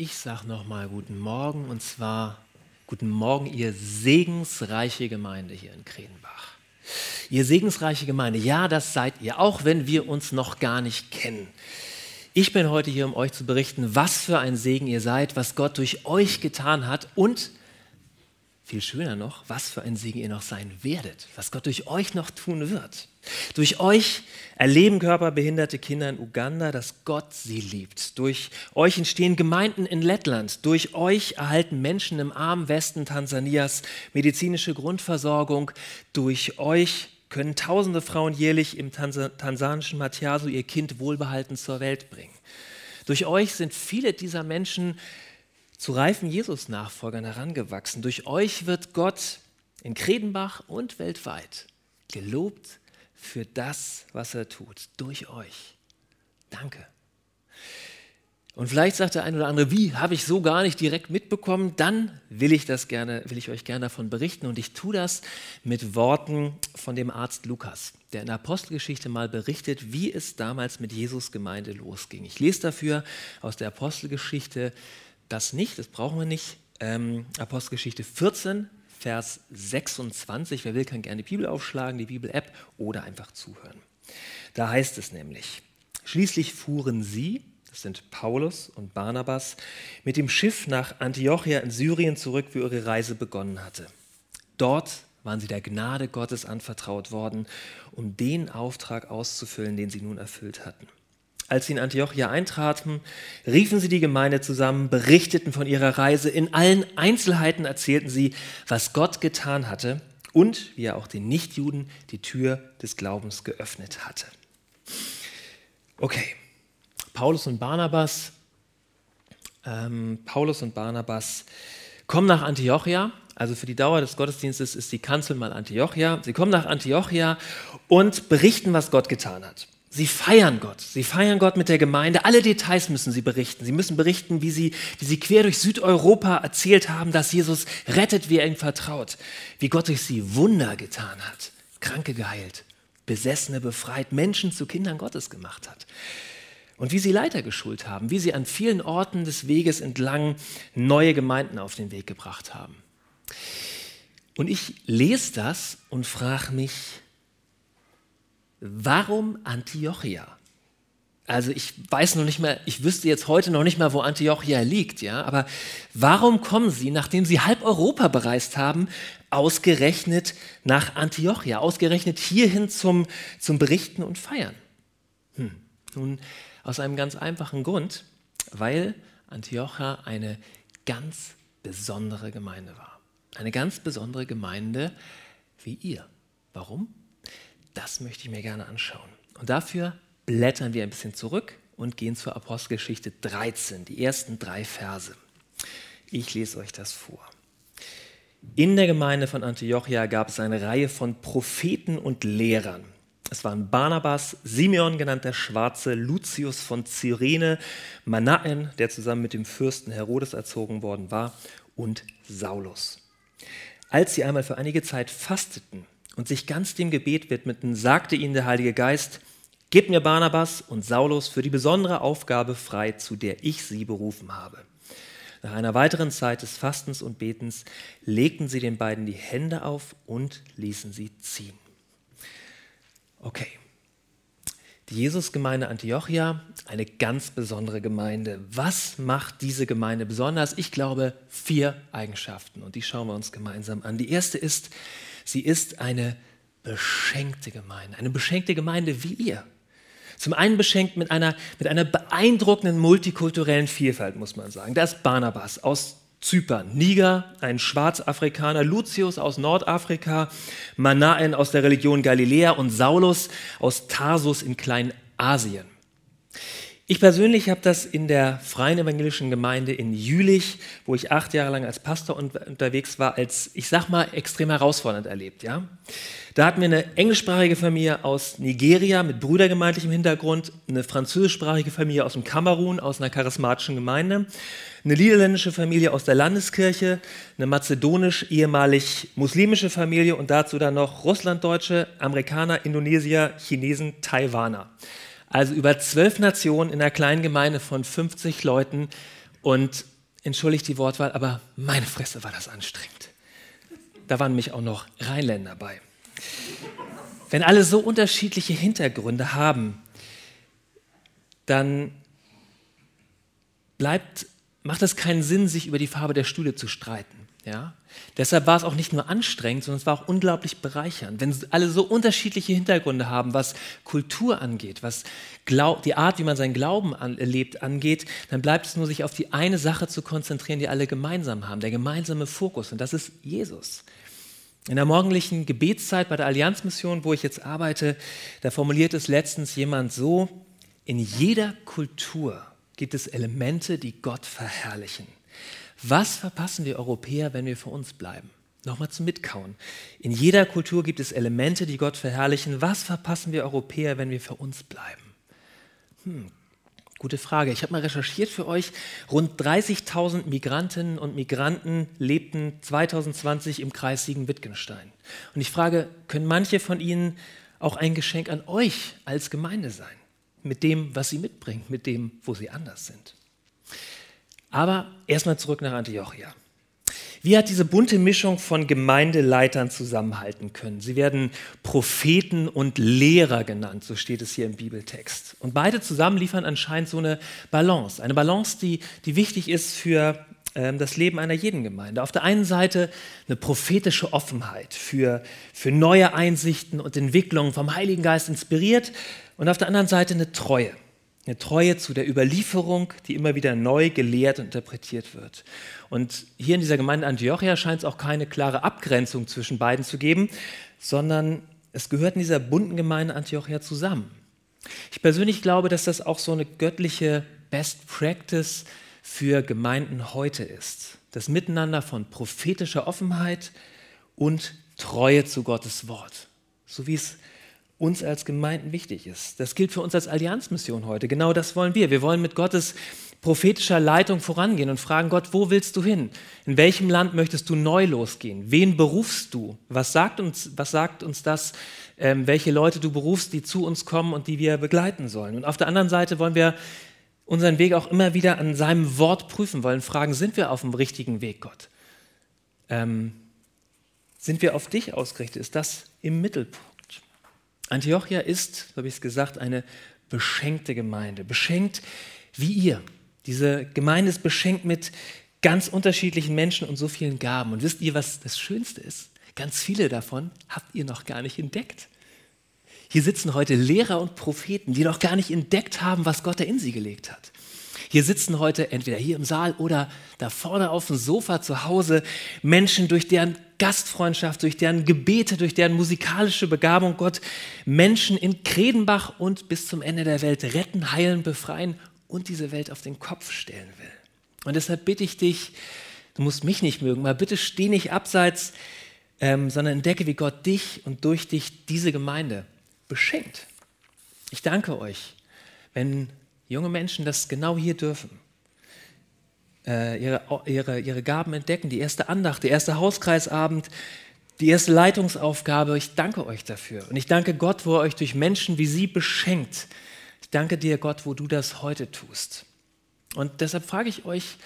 ich sage nochmal guten Morgen und zwar guten Morgen, ihr segensreiche Gemeinde hier in Kredenbach. Ihr segensreiche Gemeinde, ja, das seid ihr, auch wenn wir uns noch gar nicht kennen. Ich bin heute hier, um euch zu berichten, was für ein Segen ihr seid, was Gott durch euch getan hat und viel schöner noch, was für ein Segen ihr noch sein werdet, was Gott durch euch noch tun wird. Durch euch erleben körperbehinderte Kinder in Uganda, dass Gott sie liebt. Durch euch entstehen Gemeinden in Lettland. Durch euch erhalten Menschen im armen Westen Tansanias medizinische Grundversorgung. Durch euch können tausende Frauen jährlich im tansanischen Matiasu ihr Kind wohlbehalten zur Welt bringen. Durch euch sind viele dieser Menschen zu reifen Jesus-Nachfolgern herangewachsen. Durch euch wird Gott in Kredenbach und weltweit gelobt für das, was er tut. Durch euch. Danke. Und vielleicht sagt der eine oder andere, wie habe ich so gar nicht direkt mitbekommen? Dann will ich das gerne, will ich euch gerne davon berichten und ich tue das mit Worten von dem Arzt Lukas, der in der Apostelgeschichte mal berichtet, wie es damals mit Jesus Gemeinde losging. Ich lese dafür aus der Apostelgeschichte das nicht, das brauchen wir nicht. Ähm, Apostelgeschichte 14, Vers 26. Wer will, kann gerne die Bibel aufschlagen, die Bibel-App oder einfach zuhören. Da heißt es nämlich: Schließlich fuhren sie, das sind Paulus und Barnabas, mit dem Schiff nach Antiochia in Syrien zurück, wo ihre Reise begonnen hatte. Dort waren sie der Gnade Gottes anvertraut worden, um den Auftrag auszufüllen, den sie nun erfüllt hatten. Als sie in Antiochia eintraten, riefen sie die Gemeinde zusammen, berichteten von ihrer Reise. In allen Einzelheiten erzählten sie, was Gott getan hatte und wie er auch den Nichtjuden die Tür des Glaubens geöffnet hatte. Okay, Paulus und Barnabas. Ähm, Paulus und Barnabas kommen nach Antiochia. Also für die Dauer des Gottesdienstes ist die Kanzel mal Antiochia. Sie kommen nach Antiochia und berichten, was Gott getan hat. Sie feiern Gott. Sie feiern Gott mit der Gemeinde. Alle Details müssen sie berichten. Sie müssen berichten, wie sie, wie sie quer durch Südeuropa erzählt haben, dass Jesus rettet, wie er ihm vertraut. Wie Gott durch sie Wunder getan hat. Kranke geheilt, Besessene befreit, Menschen zu Kindern Gottes gemacht hat. Und wie sie Leiter geschult haben, wie sie an vielen Orten des Weges entlang neue Gemeinden auf den Weg gebracht haben. Und ich lese das und frage mich, Warum Antiochia? Also ich weiß noch nicht mehr, ich wüsste jetzt heute noch nicht mal, wo Antiochia liegt, ja, aber warum kommen sie, nachdem sie halb Europa bereist haben, ausgerechnet nach Antiochia, ausgerechnet hierhin zum, zum Berichten und Feiern? Hm. Nun, aus einem ganz einfachen Grund, weil Antiochia eine ganz besondere Gemeinde war. Eine ganz besondere Gemeinde wie ihr. Warum? Das möchte ich mir gerne anschauen. Und dafür blättern wir ein bisschen zurück und gehen zur Apostelgeschichte 13, die ersten drei Verse. Ich lese euch das vor. In der Gemeinde von Antiochia gab es eine Reihe von Propheten und Lehrern. Es waren Barnabas, Simeon genannt der Schwarze, Lucius von Cyrene, Manaen, der zusammen mit dem Fürsten Herodes erzogen worden war, und Saulus. Als sie einmal für einige Zeit fasteten und sich ganz dem Gebet widmeten, sagte ihnen der Heilige Geist, Gib mir Barnabas und Saulus für die besondere Aufgabe frei, zu der ich sie berufen habe. Nach einer weiteren Zeit des Fastens und Betens legten sie den beiden die Hände auf und ließen sie ziehen. Okay. Die Jesusgemeinde Antiochia, eine ganz besondere Gemeinde. Was macht diese Gemeinde besonders? Ich glaube, vier Eigenschaften und die schauen wir uns gemeinsam an. Die erste ist, Sie ist eine beschenkte Gemeinde, eine beschenkte Gemeinde wie ihr. Zum einen beschenkt mit einer, mit einer beeindruckenden multikulturellen Vielfalt, muss man sagen. Da ist Barnabas aus Zypern, Niger, ein Schwarzafrikaner, Lucius aus Nordafrika, Manaen aus der Religion Galiläa und Saulus aus Tarsus in Kleinasien. Ich persönlich habe das in der Freien Evangelischen Gemeinde in Jülich, wo ich acht Jahre lang als Pastor unterwegs war, als, ich sag mal, extrem herausfordernd erlebt. Ja? Da hatten wir eine englischsprachige Familie aus Nigeria mit brüdergemeindlichem Hintergrund, eine französischsprachige Familie aus dem Kamerun, aus einer charismatischen Gemeinde, eine niederländische Familie aus der Landeskirche, eine mazedonisch ehemalig muslimische Familie und dazu dann noch Russlanddeutsche, Amerikaner, Indonesier, Chinesen, Taiwaner. Also über zwölf Nationen in einer kleinen Gemeinde von 50 Leuten Und entschuldigt die Wortwahl, aber meine Fresse war das anstrengend. Da waren nämlich auch noch Rheinländer bei. Wenn alle so unterschiedliche Hintergründe haben, dann bleibt, macht es keinen Sinn, sich über die Farbe der Stühle zu streiten. Ja? Deshalb war es auch nicht nur anstrengend, sondern es war auch unglaublich bereichernd. Wenn alle so unterschiedliche Hintergründe haben, was Kultur angeht, was Glaub, die Art, wie man seinen Glauben an, erlebt, angeht, dann bleibt es nur, sich auf die eine Sache zu konzentrieren, die alle gemeinsam haben, der gemeinsame Fokus. Und das ist Jesus. In der morgendlichen Gebetszeit bei der Allianzmission, wo ich jetzt arbeite, da formuliert es letztens jemand so, in jeder Kultur gibt es Elemente, die Gott verherrlichen. Was verpassen wir Europäer, wenn wir für uns bleiben? Nochmal zum Mitkauen. In jeder Kultur gibt es Elemente, die Gott verherrlichen. Was verpassen wir Europäer, wenn wir für uns bleiben? Hm, gute Frage. Ich habe mal recherchiert für euch. Rund 30.000 Migrantinnen und Migranten lebten 2020 im Kreis Siegen-Wittgenstein. Und ich frage, können manche von ihnen auch ein Geschenk an euch als Gemeinde sein? Mit dem, was sie mitbringen, mit dem, wo sie anders sind. Aber erstmal zurück nach Antiochia. Wie hat diese bunte Mischung von Gemeindeleitern zusammenhalten können? Sie werden Propheten und Lehrer genannt, so steht es hier im Bibeltext. Und beide zusammen liefern anscheinend so eine Balance. Eine Balance, die, die wichtig ist für ähm, das Leben einer jeden Gemeinde. Auf der einen Seite eine prophetische Offenheit für, für neue Einsichten und Entwicklungen vom Heiligen Geist inspiriert und auf der anderen Seite eine Treue eine Treue zu der Überlieferung, die immer wieder neu gelehrt und interpretiert wird. Und hier in dieser Gemeinde Antiochia scheint es auch keine klare Abgrenzung zwischen beiden zu geben, sondern es gehört in dieser bunten Gemeinde Antiochia zusammen. Ich persönlich glaube, dass das auch so eine göttliche Best Practice für Gemeinden heute ist. Das Miteinander von prophetischer Offenheit und Treue zu Gottes Wort. So wie es uns als Gemeinden wichtig ist. Das gilt für uns als Allianzmission heute. Genau das wollen wir. Wir wollen mit Gottes prophetischer Leitung vorangehen und fragen Gott, wo willst du hin? In welchem Land möchtest du neu losgehen? Wen berufst du? Was sagt uns, was sagt uns das, ähm, welche Leute du berufst, die zu uns kommen und die wir begleiten sollen? Und auf der anderen Seite wollen wir unseren Weg auch immer wieder an seinem Wort prüfen wollen, fragen, sind wir auf dem richtigen Weg, Gott? Ähm, sind wir auf dich ausgerichtet? Ist das im Mittelpunkt? Antiochia ist, so habe ich es gesagt, eine beschenkte Gemeinde. Beschenkt wie ihr. Diese Gemeinde ist beschenkt mit ganz unterschiedlichen Menschen und so vielen Gaben. Und wisst ihr, was das Schönste ist? Ganz viele davon habt ihr noch gar nicht entdeckt. Hier sitzen heute Lehrer und Propheten, die noch gar nicht entdeckt haben, was Gott da in sie gelegt hat. Hier sitzen heute entweder hier im Saal oder da vorne auf dem Sofa zu Hause Menschen, durch deren Gastfreundschaft, durch deren Gebete, durch deren musikalische Begabung Gott Menschen in Kredenbach und bis zum Ende der Welt retten, heilen, befreien und diese Welt auf den Kopf stellen will. Und deshalb bitte ich dich, du musst mich nicht mögen, mal bitte steh nicht abseits, ähm, sondern entdecke, wie Gott dich und durch dich diese Gemeinde beschenkt. Ich danke euch, wenn junge Menschen das genau hier dürfen. Äh, ihre, ihre, ihre Gaben entdecken, die erste Andacht, der erste Hauskreisabend, die erste Leitungsaufgabe. Ich danke euch dafür. Und ich danke Gott, wo er euch durch Menschen wie sie beschenkt. Ich danke dir, Gott, wo du das heute tust. Und deshalb frage ich euch,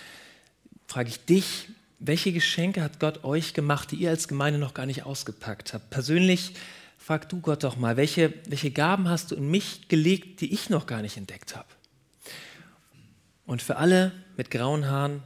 frage ich dich, welche Geschenke hat Gott euch gemacht, die ihr als Gemeinde noch gar nicht ausgepackt habt? Persönlich frag du Gott doch mal, welche, welche Gaben hast du in mich gelegt, die ich noch gar nicht entdeckt habe? Und für alle mit grauen Haaren,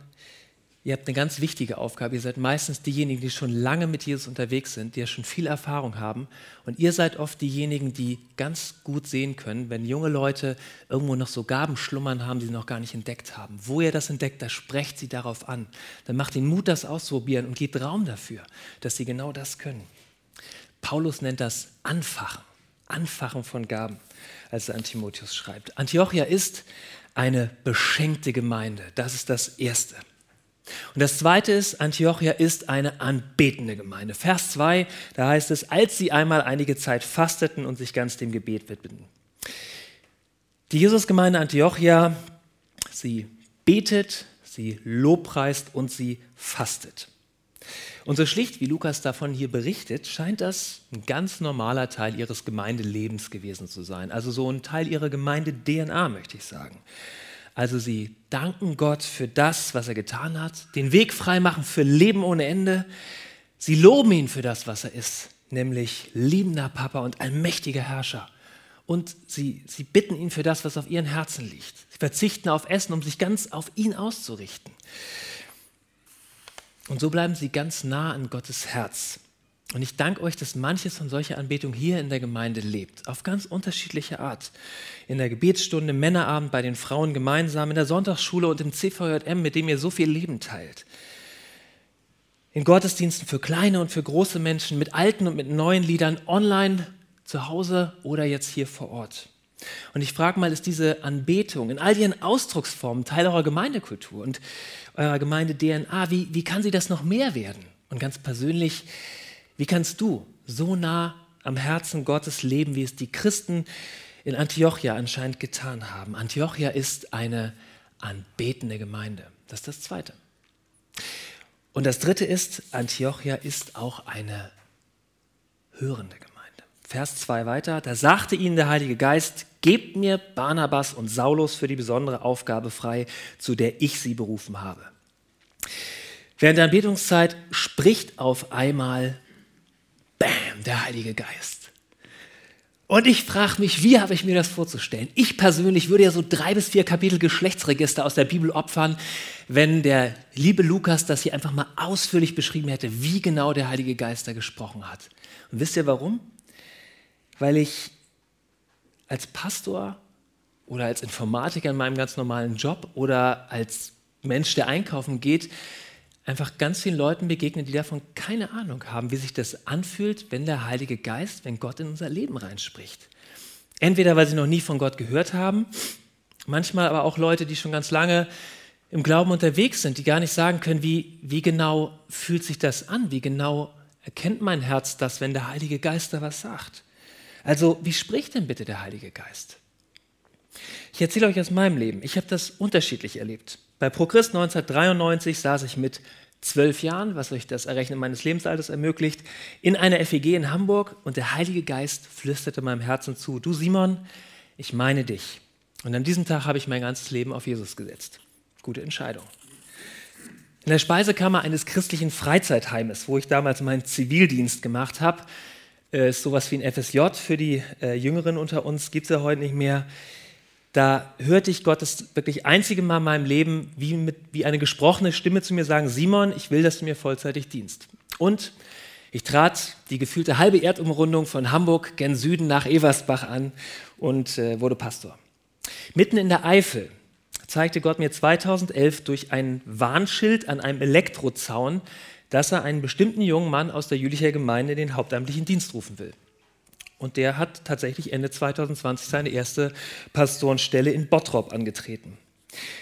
ihr habt eine ganz wichtige Aufgabe. Ihr seid meistens diejenigen, die schon lange mit Jesus unterwegs sind, die ja schon viel Erfahrung haben. Und ihr seid oft diejenigen, die ganz gut sehen können, wenn junge Leute irgendwo noch so Gaben schlummern haben, die sie noch gar nicht entdeckt haben. Wo ihr das entdeckt, da sprecht sie darauf an. Dann macht ihnen Mut, das auszuprobieren und gebt Raum dafür, dass sie genau das können. Paulus nennt das Anfachen. Anfachen von Gaben, als er an Timotheus schreibt. Antiochia ist eine beschenkte Gemeinde. Das ist das Erste. Und das Zweite ist, Antiochia ist eine anbetende Gemeinde. Vers 2, da heißt es, als sie einmal einige Zeit fasteten und sich ganz dem Gebet widmeten. Die Jesusgemeinde Antiochia, sie betet, sie lobpreist und sie fastet. Und so schlicht wie Lukas davon hier berichtet, scheint das ein ganz normaler Teil ihres Gemeindelebens gewesen zu sein. Also so ein Teil ihrer Gemeinde-DNA, möchte ich sagen. Also sie danken Gott für das, was er getan hat, den Weg frei machen für Leben ohne Ende. Sie loben ihn für das, was er ist, nämlich liebender Papa und allmächtiger Herrscher. Und sie, sie bitten ihn für das, was auf ihren Herzen liegt. Sie verzichten auf Essen, um sich ganz auf ihn auszurichten. Und so bleiben sie ganz nah an Gottes Herz. Und ich danke euch, dass manches von solcher Anbetung hier in der Gemeinde lebt, auf ganz unterschiedliche Art. In der Gebetsstunde, Männerabend, bei den Frauen gemeinsam, in der Sonntagsschule und im CVJM, mit dem ihr so viel Leben teilt. In Gottesdiensten für kleine und für große Menschen, mit alten und mit neuen Liedern, online, zu Hause oder jetzt hier vor Ort. Und ich frage mal, ist diese Anbetung in all ihren Ausdrucksformen Teil eurer Gemeindekultur und eurer Gemeinde-DNA? Wie, wie kann sie das noch mehr werden? Und ganz persönlich, wie kannst du so nah am Herzen Gottes leben, wie es die Christen in Antiochia anscheinend getan haben? Antiochia ist eine anbetende Gemeinde. Das ist das Zweite. Und das Dritte ist, Antiochia ist auch eine hörende Gemeinde. Vers 2 weiter, da sagte ihnen der Heilige Geist, gebt mir Barnabas und Saulus für die besondere Aufgabe frei, zu der ich sie berufen habe. Während der Anbetungszeit spricht auf einmal Bam, der Heilige Geist. Und ich frage mich, wie habe ich mir das vorzustellen? Ich persönlich würde ja so drei bis vier Kapitel Geschlechtsregister aus der Bibel opfern, wenn der liebe Lukas das hier einfach mal ausführlich beschrieben hätte, wie genau der Heilige Geist da gesprochen hat. Und wisst ihr warum? Weil ich als Pastor oder als Informatiker in meinem ganz normalen Job oder als Mensch, der einkaufen geht, einfach ganz vielen Leuten begegnen, die davon keine Ahnung haben, wie sich das anfühlt, wenn der Heilige Geist, wenn Gott in unser Leben reinspricht. Entweder weil sie noch nie von Gott gehört haben, manchmal aber auch Leute, die schon ganz lange im Glauben unterwegs sind, die gar nicht sagen können, wie, wie genau fühlt sich das an, wie genau erkennt mein Herz das, wenn der Heilige Geist da was sagt. Also wie spricht denn bitte der Heilige Geist? Ich erzähle euch aus meinem Leben. Ich habe das unterschiedlich erlebt. Bei ProChrist 1993 saß ich mit zwölf Jahren, was euch das Errechnen meines Lebensalters ermöglicht, in einer FEG in Hamburg und der Heilige Geist flüsterte meinem Herzen zu, du Simon, ich meine dich. Und an diesem Tag habe ich mein ganzes Leben auf Jesus gesetzt. Gute Entscheidung. In der Speisekammer eines christlichen Freizeitheimes, wo ich damals meinen Zivildienst gemacht habe, äh, sowas wie ein FSJ für die äh, Jüngeren unter uns, gibt es ja heute nicht mehr da hörte ich Gottes wirklich einzige Mal in meinem Leben wie, mit, wie eine gesprochene Stimme zu mir sagen, Simon, ich will, dass du mir vollzeitig dienst. Und ich trat die gefühlte halbe Erdumrundung von Hamburg gen Süden nach Eversbach an und äh, wurde Pastor. Mitten in der Eifel zeigte Gott mir 2011 durch ein Warnschild an einem Elektrozaun, dass er einen bestimmten jungen Mann aus der Jülicher Gemeinde in den hauptamtlichen Dienst rufen will. Und der hat tatsächlich Ende 2020 seine erste Pastorenstelle in Bottrop angetreten.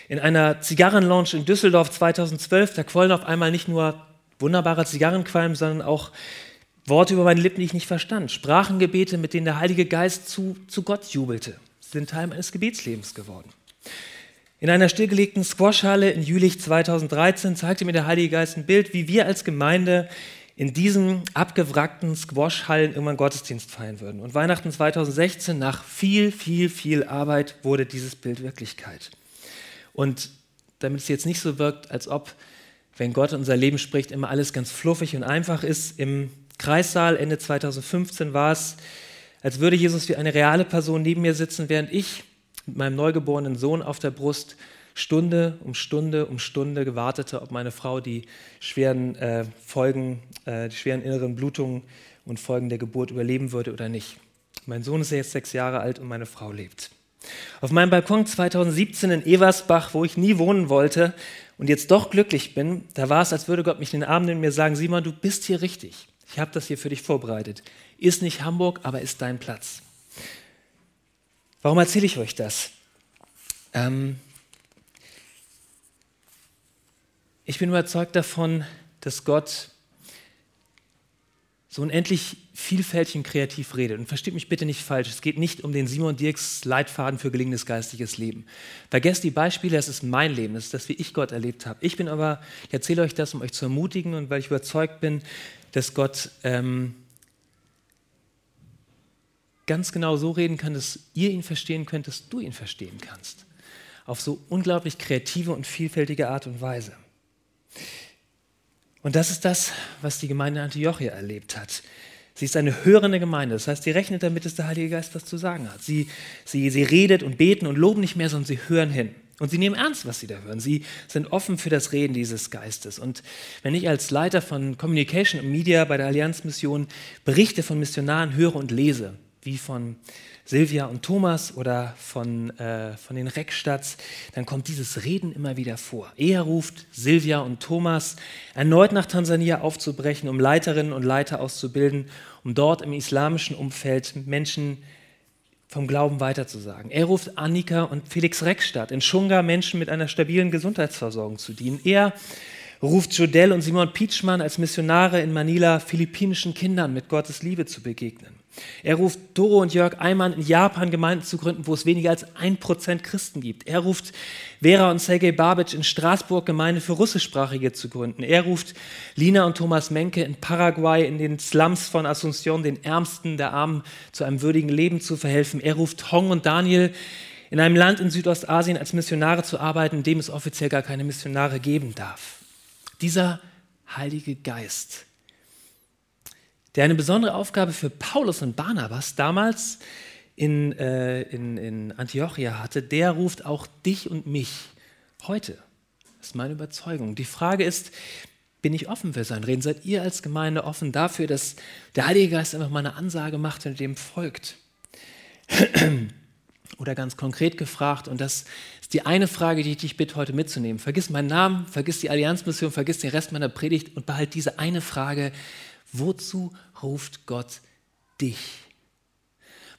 In einer Zigarrenlounge in Düsseldorf 2012, da quollen auf einmal nicht nur wunderbarer Zigarrenqualm, sondern auch Worte über meine Lippen, die ich nicht verstand. Sprachengebete, mit denen der Heilige Geist zu, zu Gott jubelte, sind Teil meines Gebetslebens geworden. In einer stillgelegten Squashhalle in Jülich 2013 zeigte mir der Heilige Geist ein Bild, wie wir als Gemeinde in diesen abgewrackten Squash-Hallen irgendwann Gottesdienst feiern würden. Und Weihnachten 2016, nach viel, viel, viel Arbeit, wurde dieses Bild Wirklichkeit. Und damit es jetzt nicht so wirkt, als ob, wenn Gott in unser Leben spricht, immer alles ganz fluffig und einfach ist, im Kreissaal Ende 2015 war es, als würde Jesus wie eine reale Person neben mir sitzen, während ich mit meinem neugeborenen Sohn auf der Brust Stunde um Stunde um Stunde gewartete, ob meine Frau die schweren äh, Folgen, äh, die schweren inneren Blutungen und Folgen der Geburt überleben würde oder nicht. Mein Sohn ist jetzt sechs Jahre alt und meine Frau lebt. Auf meinem Balkon 2017 in Eversbach, wo ich nie wohnen wollte und jetzt doch glücklich bin, da war es, als würde Gott mich in den Arm nehmen und mir sagen, Simon, du bist hier richtig. Ich habe das hier für dich vorbereitet. Ist nicht Hamburg, aber ist dein Platz. Warum erzähle ich euch das? Ähm, Ich bin überzeugt davon, dass Gott so unendlich vielfältig und kreativ redet. Und versteht mich bitte nicht falsch, es geht nicht um den Simon Dirks Leitfaden für gelingendes geistiges Leben. Vergesst die Beispiele, das ist mein Leben, das ist das, wie ich Gott erlebt habe. Ich bin aber, ich erzähle euch das, um euch zu ermutigen und weil ich überzeugt bin, dass Gott ähm, ganz genau so reden kann, dass ihr ihn verstehen könnt, dass du ihn verstehen kannst. auf so unglaublich kreative und vielfältige Art und Weise. Und das ist das, was die Gemeinde Antiochia erlebt hat. Sie ist eine hörende Gemeinde. Das heißt, sie rechnet damit, dass der Heilige Geist was zu sagen hat. Sie, sie, sie redet und beten und loben nicht mehr, sondern sie hören hin. Und sie nehmen ernst, was sie da hören. Sie sind offen für das Reden dieses Geistes. Und wenn ich als Leiter von Communication und Media bei der Allianzmission Berichte von Missionaren höre und lese, wie von Silvia und Thomas oder von, äh, von den Reckstadts, dann kommt dieses Reden immer wieder vor. Er ruft Silvia und Thomas erneut nach Tansania aufzubrechen, um Leiterinnen und Leiter auszubilden, um dort im islamischen Umfeld Menschen vom Glauben weiterzusagen. Er ruft Annika und Felix Reckstadt in Schunga Menschen mit einer stabilen Gesundheitsversorgung zu dienen. Er ruft Jodel und Simon Pietschmann als Missionare in Manila philippinischen Kindern mit Gottes Liebe zu begegnen. Er ruft Doro und Jörg Eimann in Japan Gemeinden zu gründen, wo es weniger als ein Prozent Christen gibt. Er ruft Vera und Sergei Babic in Straßburg Gemeinde für Russischsprachige zu gründen. Er ruft Lina und Thomas Menke in Paraguay in den Slums von Asunción, den Ärmsten der Armen, zu einem würdigen Leben zu verhelfen. Er ruft Hong und Daniel in einem Land in Südostasien als Missionare zu arbeiten, in dem es offiziell gar keine Missionare geben darf. Dieser Heilige Geist der eine besondere Aufgabe für Paulus und Barnabas damals in, äh, in, in Antiochia hatte, der ruft auch dich und mich heute. Das ist meine Überzeugung. Die Frage ist, bin ich offen für sein Reden? Seid ihr als Gemeinde offen dafür, dass der Heilige Geist einfach mal eine Ansage macht und dem folgt? Oder ganz konkret gefragt, und das ist die eine Frage, die ich dich bitte heute mitzunehmen. Vergiss meinen Namen, vergiss die Allianzmission, vergiss den Rest meiner Predigt und behalte diese eine Frage Wozu ruft Gott dich?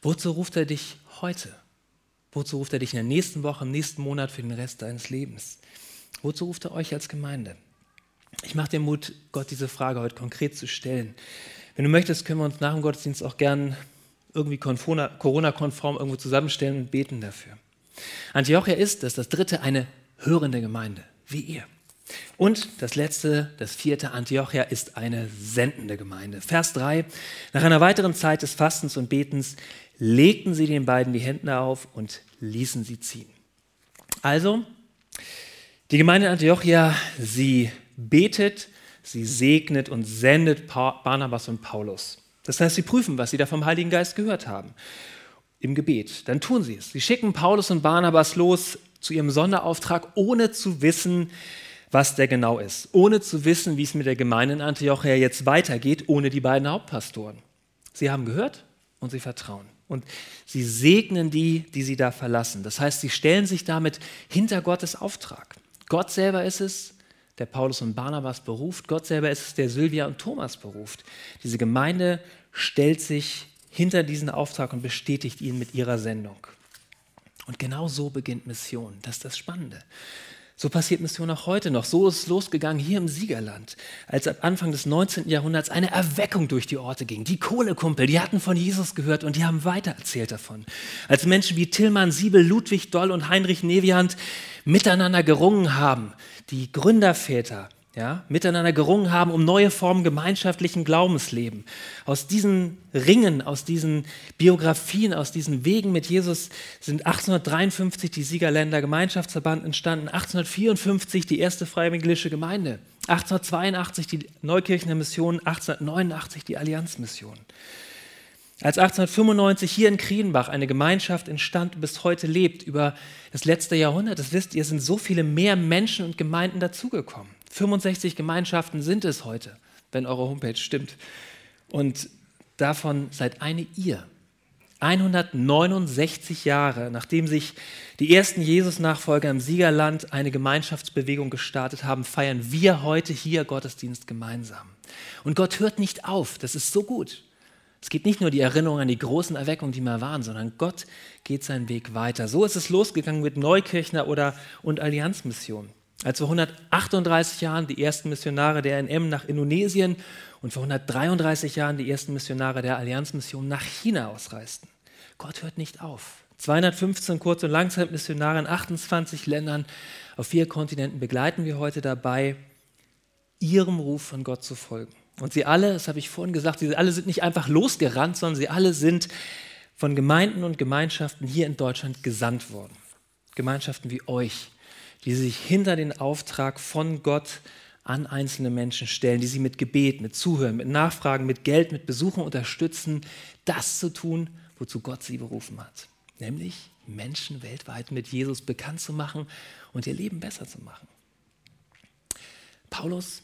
Wozu ruft er dich heute? Wozu ruft er dich in der nächsten Woche, im nächsten Monat für den Rest deines Lebens? Wozu ruft er euch als Gemeinde? Ich mache dir Mut, Gott diese Frage heute konkret zu stellen. Wenn du möchtest, können wir uns nach dem Gottesdienst auch gern irgendwie Corona-konform irgendwo zusammenstellen und beten dafür. Antiochia ist, ist das dritte, eine hörende Gemeinde, wie ihr. Und das letzte, das vierte, Antiochia ist eine sendende Gemeinde. Vers 3. Nach einer weiteren Zeit des Fastens und Betens legten sie den beiden die Hände auf und ließen sie ziehen. Also, die Gemeinde Antiochia, sie betet, sie segnet und sendet Barnabas und Paulus. Das heißt, sie prüfen, was sie da vom Heiligen Geist gehört haben im Gebet. Dann tun sie es. Sie schicken Paulus und Barnabas los zu ihrem Sonderauftrag, ohne zu wissen, was der genau ist, ohne zu wissen, wie es mit der Gemeinde in Antiochia jetzt weitergeht, ohne die beiden Hauptpastoren. Sie haben gehört und sie vertrauen. Und sie segnen die, die sie da verlassen. Das heißt, sie stellen sich damit hinter Gottes Auftrag. Gott selber ist es, der Paulus und Barnabas beruft. Gott selber ist es, der Sylvia und Thomas beruft. Diese Gemeinde stellt sich hinter diesen Auftrag und bestätigt ihn mit ihrer Sendung. Und genau so beginnt Mission. Das ist das Spannende. So passiert Mission auch heute noch. So ist es losgegangen hier im Siegerland, als ab Anfang des 19. Jahrhunderts eine Erweckung durch die Orte ging. Die Kohlekumpel, die hatten von Jesus gehört und die haben weitererzählt davon. Als Menschen wie Tillmann Siebel, Ludwig Doll und Heinrich Neviant miteinander gerungen haben, die Gründerväter ja, miteinander gerungen haben um neue Formen gemeinschaftlichen Glaubensleben. Aus diesen Ringen, aus diesen Biografien, aus diesen Wegen mit Jesus sind 1853 die Siegerländer Gemeinschaftsverband entstanden, 1854 die erste evangelische Gemeinde, 1882 die Neukirchener Mission, 1889 die Allianzmission. Als 1895 hier in Krienbach eine Gemeinschaft entstand und bis heute lebt, über das letzte Jahrhundert, das wisst ihr, sind so viele mehr Menschen und Gemeinden dazugekommen. 65 Gemeinschaften sind es heute, wenn eure Homepage stimmt. Und davon seid eine ihr. 169 Jahre, nachdem sich die ersten Jesus-Nachfolger im Siegerland eine Gemeinschaftsbewegung gestartet haben, feiern wir heute hier Gottesdienst gemeinsam. Und Gott hört nicht auf, das ist so gut. Es gibt nicht nur die Erinnerung an die großen Erweckungen, die mal waren, sondern Gott geht seinen Weg weiter. So ist es losgegangen mit Neukirchner oder und Allianzmission. Als vor 138 Jahren die ersten Missionare der NM nach Indonesien und vor 133 Jahren die ersten Missionare der Allianzmission nach China ausreisten. Gott hört nicht auf. 215 Kurz- und Langzeitmissionare in 28 Ländern auf vier Kontinenten begleiten wir heute dabei, ihrem Ruf von Gott zu folgen. Und sie alle, das habe ich vorhin gesagt, sie alle sind nicht einfach losgerannt, sondern sie alle sind von Gemeinden und Gemeinschaften hier in Deutschland gesandt worden. Gemeinschaften wie euch, die sich hinter den Auftrag von Gott an einzelne Menschen stellen, die sie mit Gebet, mit Zuhören, mit Nachfragen, mit Geld, mit Besuchen unterstützen, das zu tun, wozu Gott sie berufen hat. Nämlich Menschen weltweit mit Jesus bekannt zu machen und ihr Leben besser zu machen. Paulus,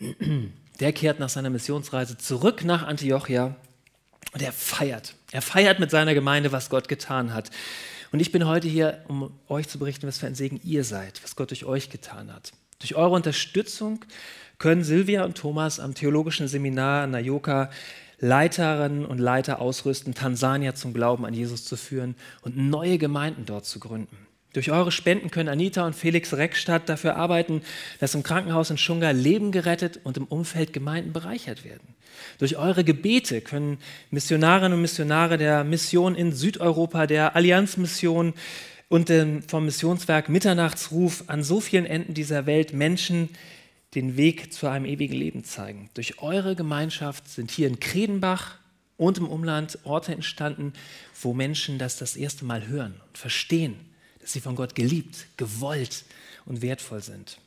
der kehrt nach seiner Missionsreise zurück nach Antiochia und er feiert. Er feiert mit seiner Gemeinde, was Gott getan hat. Und ich bin heute hier, um euch zu berichten, was für ein Segen ihr seid, was Gott durch euch getan hat. Durch eure Unterstützung können Silvia und Thomas am theologischen Seminar Nayoka Leiterinnen und Leiter ausrüsten, Tansania zum Glauben an Jesus zu führen und neue Gemeinden dort zu gründen. Durch eure Spenden können Anita und Felix Reckstadt dafür arbeiten, dass im Krankenhaus in Schunga Leben gerettet und im Umfeld Gemeinden bereichert werden. Durch eure Gebete können Missionarinnen und Missionare der Mission in Südeuropa, der Allianzmission und vom Missionswerk Mitternachtsruf an so vielen Enden dieser Welt Menschen den Weg zu einem ewigen Leben zeigen. Durch eure Gemeinschaft sind hier in Kredenbach und im Umland Orte entstanden, wo Menschen das das erste Mal hören und verstehen sie von Gott geliebt, gewollt und wertvoll sind.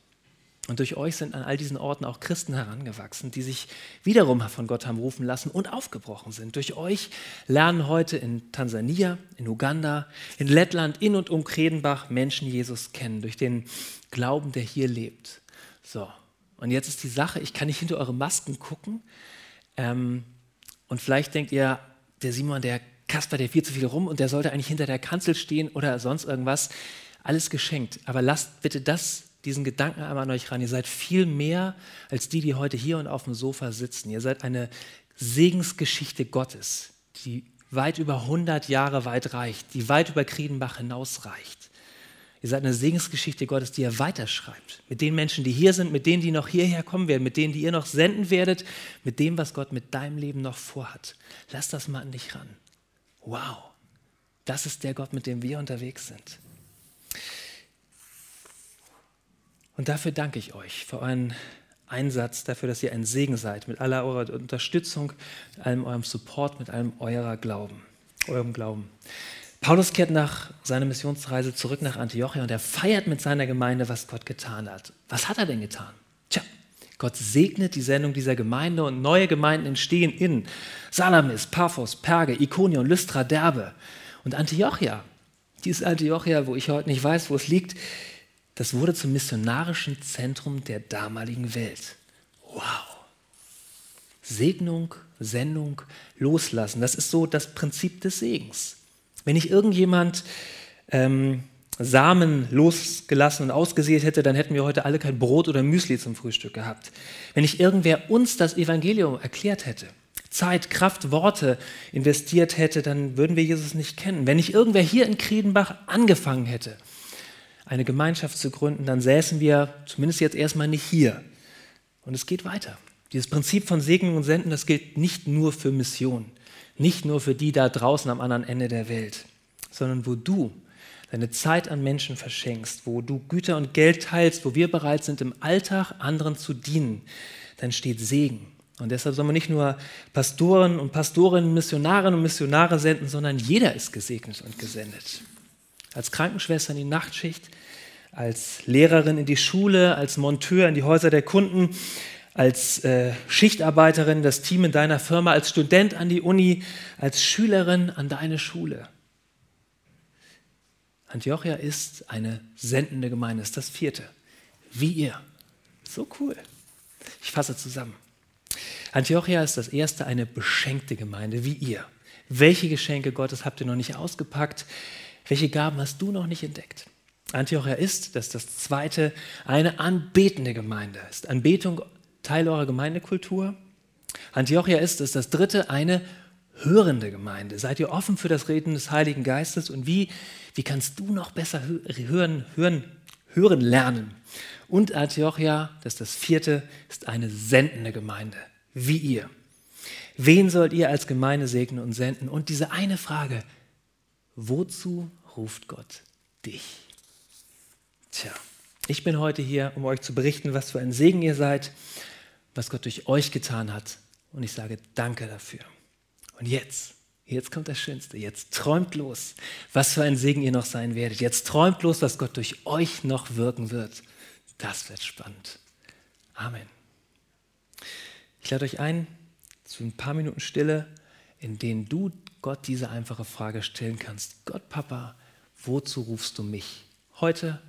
Und durch euch sind an all diesen Orten auch Christen herangewachsen, die sich wiederum von Gott haben rufen lassen und aufgebrochen sind. Durch euch lernen heute in Tansania, in Uganda, in Lettland, in und um Kredenbach Menschen Jesus kennen, durch den Glauben, der hier lebt. So, und jetzt ist die Sache, ich kann nicht hinter eure Masken gucken. Ähm, und vielleicht denkt ihr, der Simon, der Kasper, der viel zu viel rum und der sollte eigentlich hinter der Kanzel stehen oder sonst irgendwas. Alles geschenkt. Aber lasst bitte das, diesen Gedanken einmal an euch ran. Ihr seid viel mehr als die, die heute hier und auf dem Sofa sitzen. Ihr seid eine Segensgeschichte Gottes, die weit über 100 Jahre weit reicht, die weit über Kriedenbach hinausreicht. Ihr seid eine Segensgeschichte Gottes, die er weiterschreibt. Mit den Menschen, die hier sind, mit denen, die noch hierher kommen werden, mit denen, die ihr noch senden werdet, mit dem, was Gott mit deinem Leben noch vorhat. Lass das mal an dich ran wow, das ist der Gott, mit dem wir unterwegs sind. Und dafür danke ich euch für euren Einsatz, dafür, dass ihr ein Segen seid, mit aller eurer Unterstützung, mit allem eurem Support, mit allem eurer Glauben, eurem Glauben. Paulus kehrt nach seiner Missionsreise zurück nach Antiochia und er feiert mit seiner Gemeinde, was Gott getan hat. Was hat er denn getan? Tja, Gott segnet die Sendung dieser Gemeinde und neue Gemeinden entstehen in Salamis, Paphos, Perge, Ikonion, Lystra, Derbe und Antiochia. Dieses Antiochia, wo ich heute nicht weiß, wo es liegt, das wurde zum missionarischen Zentrum der damaligen Welt. Wow. Segnung, Sendung, Loslassen, das ist so das Prinzip des Segens. Wenn ich irgendjemand ähm, Samen losgelassen und ausgesät hätte, dann hätten wir heute alle kein Brot oder Müsli zum Frühstück gehabt. Wenn nicht irgendwer uns das Evangelium erklärt hätte, Zeit, Kraft, Worte investiert hätte, dann würden wir Jesus nicht kennen. Wenn nicht irgendwer hier in Kriedenbach angefangen hätte, eine Gemeinschaft zu gründen, dann säßen wir zumindest jetzt erstmal nicht hier. Und es geht weiter. Dieses Prinzip von Segen und Senden, das gilt nicht nur für Mission, nicht nur für die da draußen am anderen Ende der Welt, sondern wo du deine Zeit an Menschen verschenkst, wo du Güter und Geld teilst, wo wir bereit sind, im Alltag anderen zu dienen, dann steht Segen. Und deshalb soll man nicht nur Pastoren und Pastorinnen, Missionarinnen und Missionare senden, sondern jeder ist gesegnet und gesendet. Als Krankenschwester in die Nachtschicht, als Lehrerin in die Schule, als Monteur in die Häuser der Kunden, als äh, Schichtarbeiterin das Team in deiner Firma, als Student an die Uni, als Schülerin an deine Schule. Antiochia ist eine sendende Gemeinde, ist das vierte. Wie ihr. So cool. Ich fasse zusammen. Antiochia ist das erste eine beschenkte Gemeinde, wie ihr. Welche Geschenke Gottes habt ihr noch nicht ausgepackt? Welche Gaben hast du noch nicht entdeckt? Antiochia ist, das ist das zweite, eine anbetende Gemeinde. Ist Anbetung Teil eurer Gemeindekultur? Antiochia ist, das ist das dritte, eine hörende Gemeinde. Seid ihr offen für das Reden des Heiligen Geistes und wie wie kannst du noch besser hören, hören, hören lernen? Und Antiochia, das ist das vierte, ist eine sendende Gemeinde, wie ihr. Wen sollt ihr als Gemeinde segnen und senden? Und diese eine Frage, wozu ruft Gott dich? Tja, ich bin heute hier, um euch zu berichten, was für ein Segen ihr seid, was Gott durch euch getan hat. Und ich sage danke dafür. Und jetzt Jetzt kommt das Schönste. Jetzt träumt los, was für ein Segen ihr noch sein werdet. Jetzt träumt los, was Gott durch euch noch wirken wird. Das wird spannend. Amen. Ich lade euch ein zu ein paar Minuten Stille, in denen du Gott diese einfache Frage stellen kannst. Gott, Papa, wozu rufst du mich? Heute,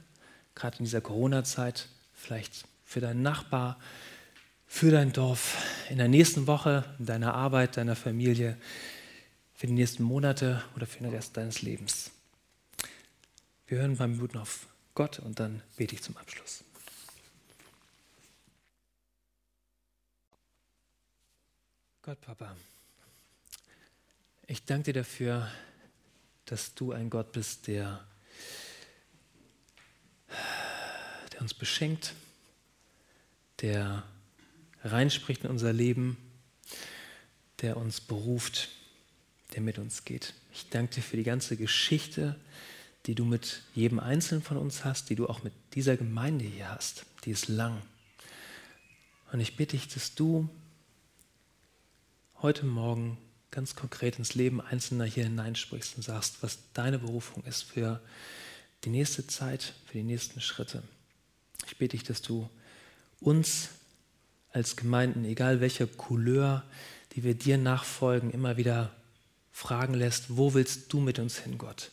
gerade in dieser Corona-Zeit, vielleicht für deinen Nachbar, für dein Dorf, in der nächsten Woche, in deiner Arbeit, deiner Familie, für die nächsten Monate oder für den Rest deines Lebens. Wir hören beim Minuten auf Gott und dann bete ich zum Abschluss. Gott, Papa, ich danke dir dafür, dass du ein Gott bist, der, der uns beschenkt, der reinspricht in unser Leben, der uns beruft, der mit uns geht. Ich danke dir für die ganze Geschichte, die du mit jedem Einzelnen von uns hast, die du auch mit dieser Gemeinde hier hast. Die ist lang. Und ich bitte dich, dass du heute Morgen ganz konkret ins Leben Einzelner hier hineinsprichst und sagst, was deine Berufung ist für die nächste Zeit, für die nächsten Schritte. Ich bitte dich, dass du uns als Gemeinden, egal welcher Couleur, die wir dir nachfolgen, immer wieder fragen lässt, wo willst du mit uns hin, Gott?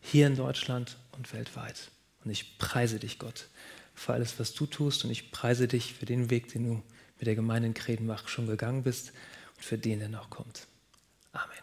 Hier in Deutschland und weltweit. Und ich preise dich, Gott, für alles, was du tust. Und ich preise dich für den Weg, den du mit der Gemeinde in Kredenbach schon gegangen bist und für den, der noch kommt. Amen.